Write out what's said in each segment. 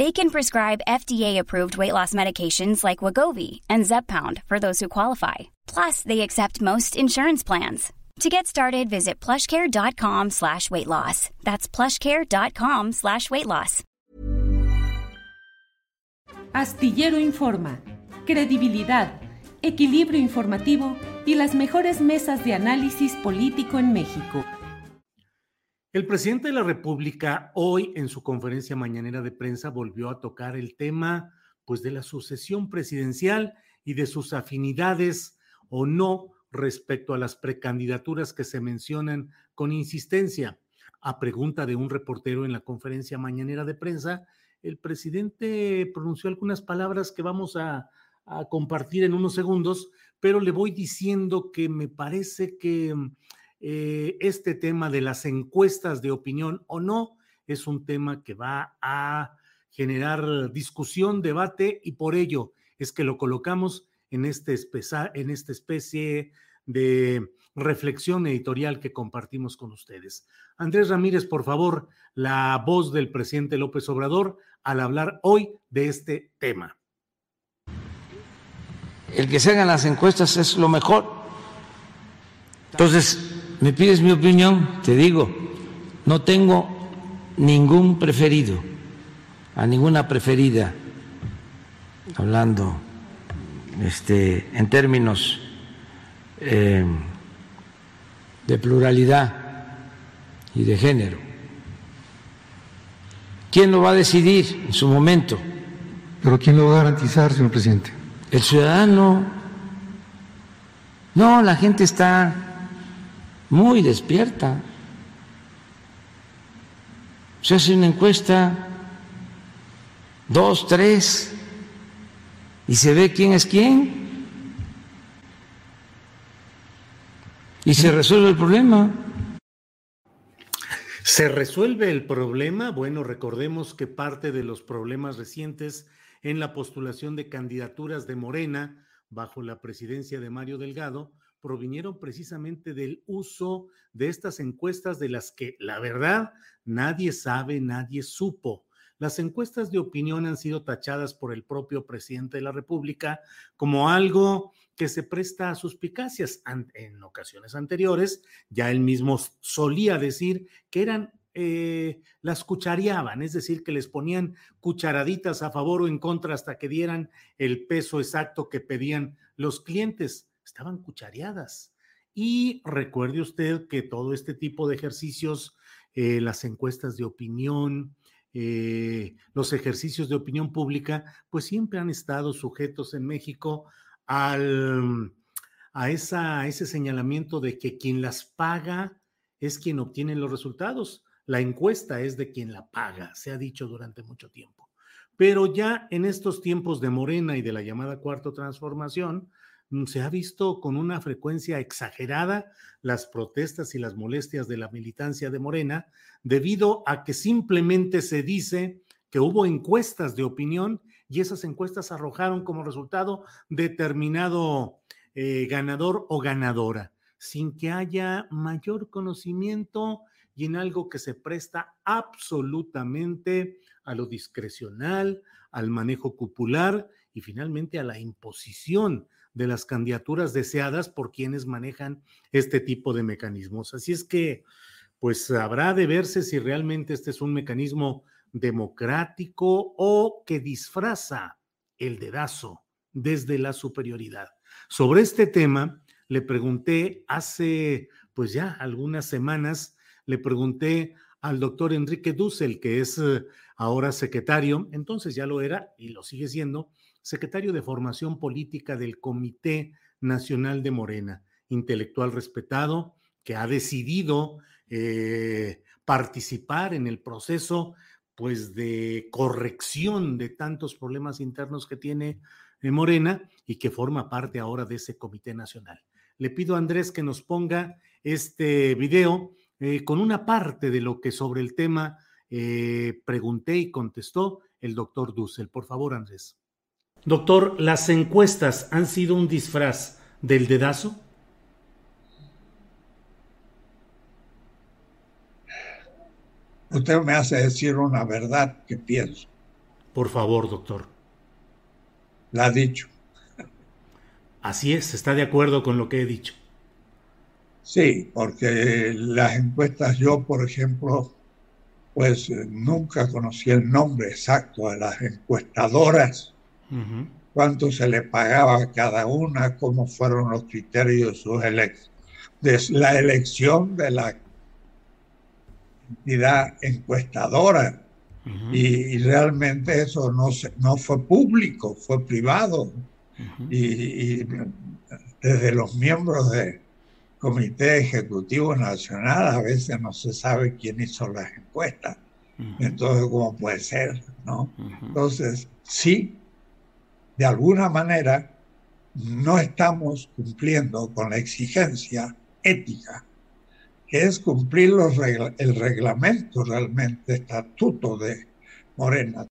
They can prescribe FDA-approved weight loss medications like Wagovi and Zepbound for those who qualify. Plus, they accept most insurance plans. To get started, visit plushcare.com slash weight loss. That's plushcare.com slash weight loss. Astillero Informa, credibilidad, equilibrio informativo y las mejores mesas de análisis político en México. El presidente de la República hoy en su conferencia mañanera de prensa volvió a tocar el tema pues de la sucesión presidencial y de sus afinidades o no respecto a las precandidaturas que se mencionan con insistencia. A pregunta de un reportero en la conferencia mañanera de prensa, el presidente pronunció algunas palabras que vamos a, a compartir en unos segundos, pero le voy diciendo que me parece que eh, este tema de las encuestas de opinión o no es un tema que va a generar discusión, debate y por ello es que lo colocamos en, este en esta especie de reflexión editorial que compartimos con ustedes. Andrés Ramírez, por favor, la voz del presidente López Obrador al hablar hoy de este tema. El que se hagan las encuestas es lo mejor. Entonces, me pides mi opinión, te digo, no tengo ningún preferido, a ninguna preferida, hablando este, en términos eh, de pluralidad y de género. ¿Quién lo va a decidir en su momento? ¿Pero quién lo va a garantizar, señor presidente? El ciudadano. No, la gente está muy despierta. Se hace una encuesta, dos, tres, y se ve quién es quién. Y se resuelve el problema. ¿Se resuelve el problema? Bueno, recordemos que parte de los problemas recientes en la postulación de candidaturas de Morena bajo la presidencia de Mario Delgado provinieron precisamente del uso de estas encuestas de las que, la verdad, nadie sabe, nadie supo. Las encuestas de opinión han sido tachadas por el propio presidente de la República como algo que se presta a suspicacias. En ocasiones anteriores, ya él mismo solía decir que eran eh, las cuchareaban, es decir, que les ponían cucharaditas a favor o en contra hasta que dieran el peso exacto que pedían los clientes estaban cuchareadas. Y recuerde usted que todo este tipo de ejercicios, eh, las encuestas de opinión, eh, los ejercicios de opinión pública, pues siempre han estado sujetos en México al, a, esa, a ese señalamiento de que quien las paga es quien obtiene los resultados. La encuesta es de quien la paga, se ha dicho durante mucho tiempo. Pero ya en estos tiempos de Morena y de la llamada cuarta transformación, se ha visto con una frecuencia exagerada las protestas y las molestias de la militancia de Morena, debido a que simplemente se dice que hubo encuestas de opinión y esas encuestas arrojaron como resultado determinado eh, ganador o ganadora, sin que haya mayor conocimiento y en algo que se presta absolutamente a lo discrecional, al manejo cupular y finalmente a la imposición de las candidaturas deseadas por quienes manejan este tipo de mecanismos. Así es que, pues habrá de verse si realmente este es un mecanismo democrático o que disfraza el dedazo desde la superioridad. Sobre este tema, le pregunté hace, pues ya algunas semanas, le pregunté al doctor Enrique Dussel, que es eh, ahora secretario, entonces ya lo era y lo sigue siendo, secretario de Formación Política del Comité Nacional de Morena, intelectual respetado, que ha decidido eh, participar en el proceso pues de corrección de tantos problemas internos que tiene eh, Morena y que forma parte ahora de ese comité nacional. Le pido a Andrés que nos ponga este video eh, con una parte de lo que sobre el tema pregunté y contestó el doctor Dussel. Por favor, Andrés. Doctor, ¿las encuestas han sido un disfraz del dedazo? Usted me hace decir una verdad que pienso. Por favor, doctor. La ha dicho. Así es, está de acuerdo con lo que he dicho. Sí, porque las encuestas, yo, por ejemplo, pues nunca conocí el nombre exacto de las encuestadoras, cuánto se le pagaba a cada una, cómo fueron los criterios de sus. De la elección de la entidad encuestadora. y, realmente eso no, no fue público, fue privado. y, desde los miembros del Comité Ejecutivo Nacional a veces no se sabe quién hizo las encuestas. Entonces, ¿cómo puede ser? ¿no? Entonces, sí, de alguna manera no estamos cumpliendo con la exigencia ética que es cumplir los el reglamento realmente, estatuto de Morena.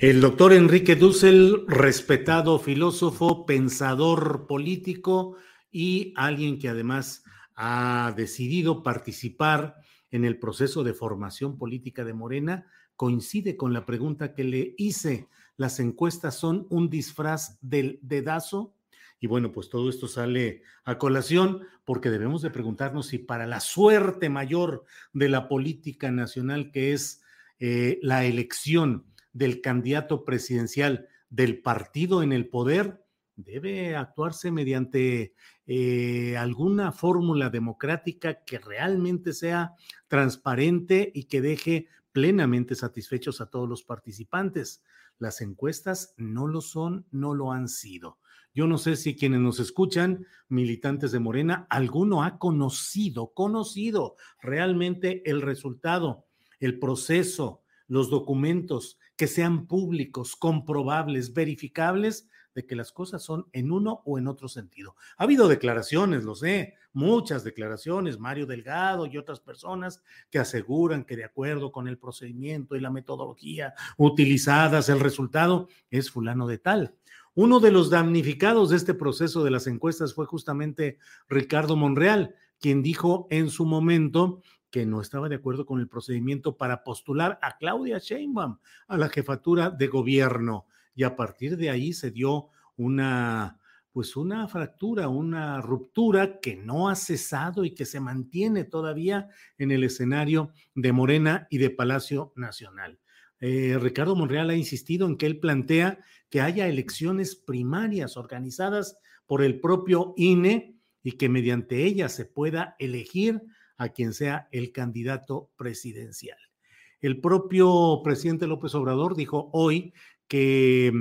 El doctor Enrique Dussel, respetado filósofo, pensador político y alguien que además ha decidido participar en el proceso de formación política de Morena, coincide con la pregunta que le hice. ¿Las encuestas son un disfraz del dedazo? Y bueno, pues todo esto sale a colación porque debemos de preguntarnos si para la suerte mayor de la política nacional, que es eh, la elección del candidato presidencial del partido en el poder, debe actuarse mediante eh, alguna fórmula democrática que realmente sea transparente y que deje plenamente satisfechos a todos los participantes. Las encuestas no lo son, no lo han sido. Yo no sé si quienes nos escuchan, militantes de Morena, alguno ha conocido, conocido realmente el resultado, el proceso, los documentos que sean públicos, comprobables, verificables de que las cosas son en uno o en otro sentido. Ha habido declaraciones, lo sé, muchas declaraciones, Mario Delgado y otras personas que aseguran que de acuerdo con el procedimiento y la metodología utilizadas, el resultado es fulano de tal. Uno de los damnificados de este proceso de las encuestas fue justamente Ricardo Monreal, quien dijo en su momento que no estaba de acuerdo con el procedimiento para postular a Claudia Sheinbaum a la jefatura de gobierno. Y a partir de ahí se dio una, pues una fractura, una ruptura que no ha cesado y que se mantiene todavía en el escenario de Morena y de Palacio Nacional. Eh, Ricardo Monreal ha insistido en que él plantea que haya elecciones primarias organizadas por el propio INE y que mediante ellas se pueda elegir a quien sea el candidato presidencial. El propio presidente López Obrador dijo hoy que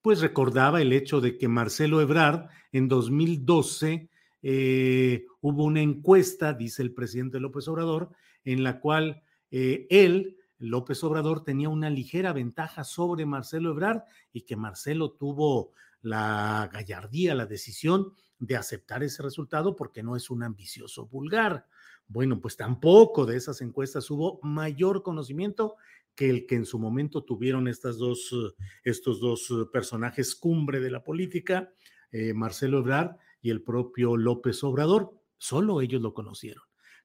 pues recordaba el hecho de que Marcelo Ebrard en 2012 eh, hubo una encuesta, dice el presidente López Obrador, en la cual eh, él López Obrador tenía una ligera ventaja sobre Marcelo Ebrard y que Marcelo tuvo la gallardía, la decisión de aceptar ese resultado porque no es un ambicioso vulgar. Bueno, pues tampoco de esas encuestas hubo mayor conocimiento que el que en su momento tuvieron estas dos, estos dos personajes cumbre de la política, eh, Marcelo Ebrard y el propio López Obrador. Solo ellos lo conocieron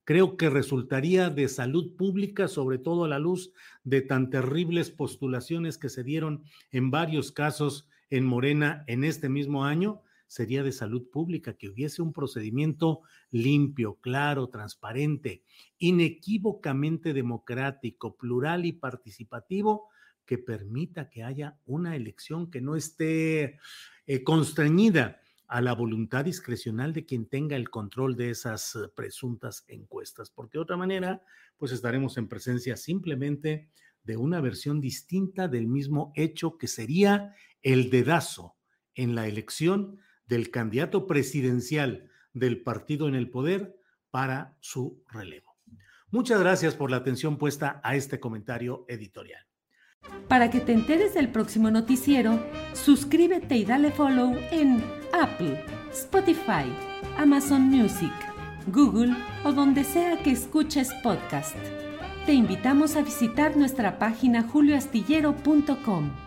creo que resultaría de salud pública, sobre todo a la luz de tan terribles postulaciones que se dieron en varios casos en Morena en este mismo año, sería de salud pública que hubiese un procedimiento limpio, claro, transparente, inequívocamente democrático, plural y participativo que permita que haya una elección que no esté eh, constreñida a la voluntad discrecional de quien tenga el control de esas eh, presuntas encuestas, porque de otra manera, pues estaremos en presencia simplemente de una versión distinta del mismo hecho que sería el dedazo en la elección del candidato presidencial del partido en el poder para su relevo. Muchas gracias por la atención puesta a este comentario editorial. Para que te enteres del próximo noticiero, suscríbete y dale follow en Apple, Spotify, Amazon Music, Google o donde sea que escuches podcast. Te invitamos a visitar nuestra página julioastillero.com.